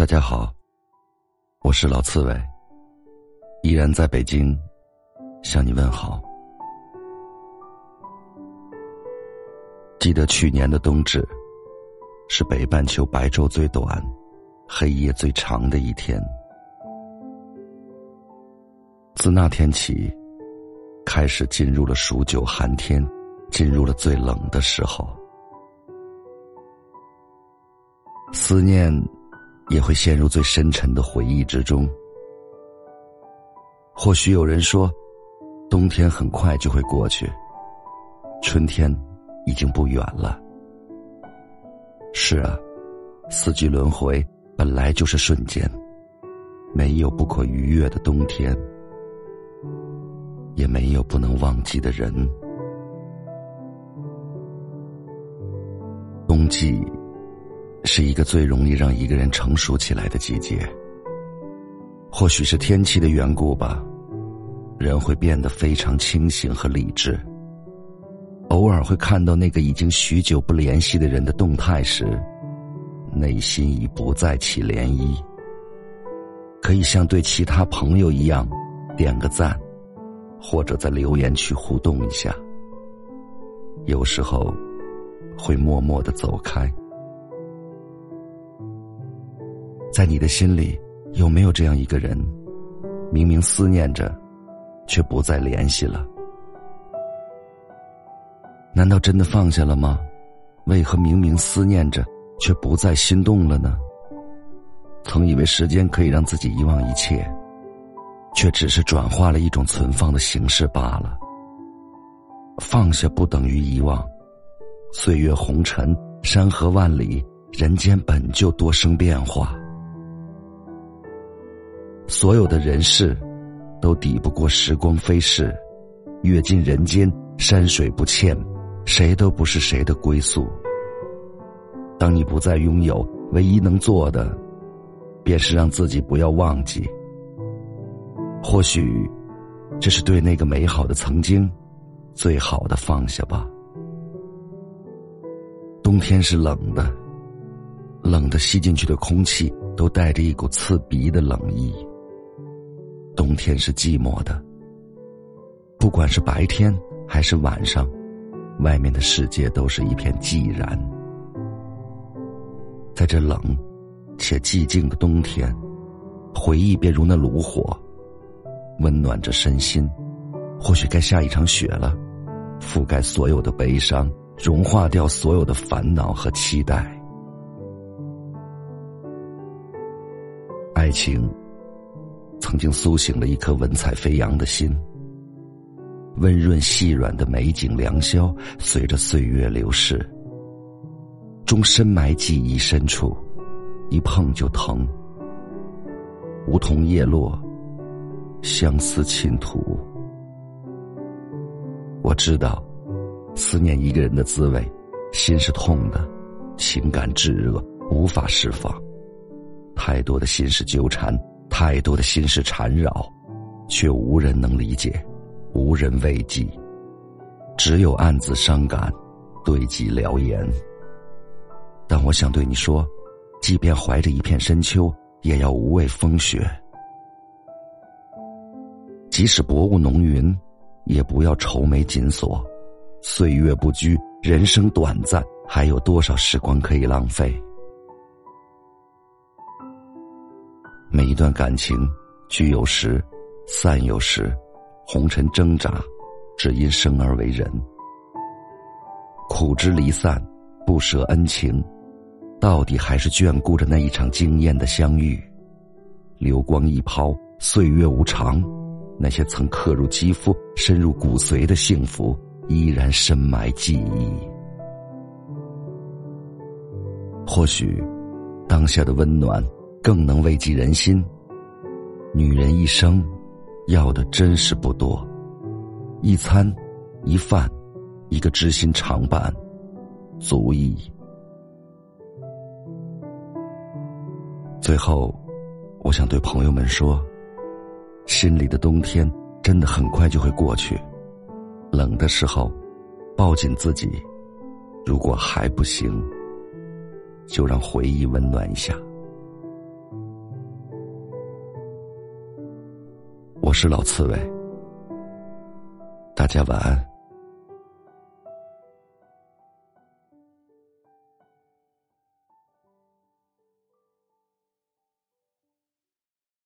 大家好，我是老刺猬，依然在北京向你问好。记得去年的冬至，是北半球白昼最短、黑夜最长的一天。自那天起，开始进入了数九寒天，进入了最冷的时候，思念。也会陷入最深沉的回忆之中。或许有人说，冬天很快就会过去，春天已经不远了。是啊，四季轮回本来就是瞬间，没有不可逾越的冬天，也没有不能忘记的人。冬季。是一个最容易让一个人成熟起来的季节。或许是天气的缘故吧，人会变得非常清醒和理智。偶尔会看到那个已经许久不联系的人的动态时，内心已不再起涟漪。可以像对其他朋友一样，点个赞，或者在留言区互动一下。有时候，会默默的走开。在你的心里，有没有这样一个人，明明思念着，却不再联系了？难道真的放下了吗？为何明明思念着，却不再心动了呢？曾以为时间可以让自己遗忘一切，却只是转化了一种存放的形式罢了。放下不等于遗忘，岁月红尘，山河万里，人间本就多生变化。所有的人事，都抵不过时光飞逝，阅尽人间山水不欠，谁都不是谁的归宿。当你不再拥有，唯一能做的，便是让自己不要忘记。或许，这是对那个美好的曾经，最好的放下吧。冬天是冷的，冷的吸进去的空气都带着一股刺鼻的冷意。冬天是寂寞的，不管是白天还是晚上，外面的世界都是一片寂然。在这冷且寂静的冬天，回忆便如那炉火，温暖着身心。或许该下一场雪了，覆盖所有的悲伤，融化掉所有的烦恼和期待。爱情。曾经苏醒了一颗文采飞扬的心，温润细软的美景良宵，随着岁月流逝，终深埋记忆深处，一碰就疼。梧桐叶落，相思倾吐。我知道，思念一个人的滋味，心是痛的，情感炙热，无法释放，太多的心事纠缠。太多的心事缠绕，却无人能理解，无人慰藉，只有暗自伤感，对己疗言。但我想对你说，即便怀着一片深秋，也要无畏风雪；即使薄雾浓云，也不要愁眉紧锁。岁月不居，人生短暂，还有多少时光可以浪费？一段感情，聚有时，散有时，红尘挣扎，只因生而为人。苦之离散，不舍恩情，到底还是眷顾着那一场惊艳的相遇。流光一抛，岁月无常，那些曾刻入肌肤、深入骨髓的幸福，依然深埋记忆。或许，当下的温暖。更能慰藉人心。女人一生要的真是不多，一餐一饭，一个知心常伴，足矣。最后，我想对朋友们说：心里的冬天真的很快就会过去，冷的时候，抱紧自己；如果还不行，就让回忆温暖一下。是老刺猬，大家晚安。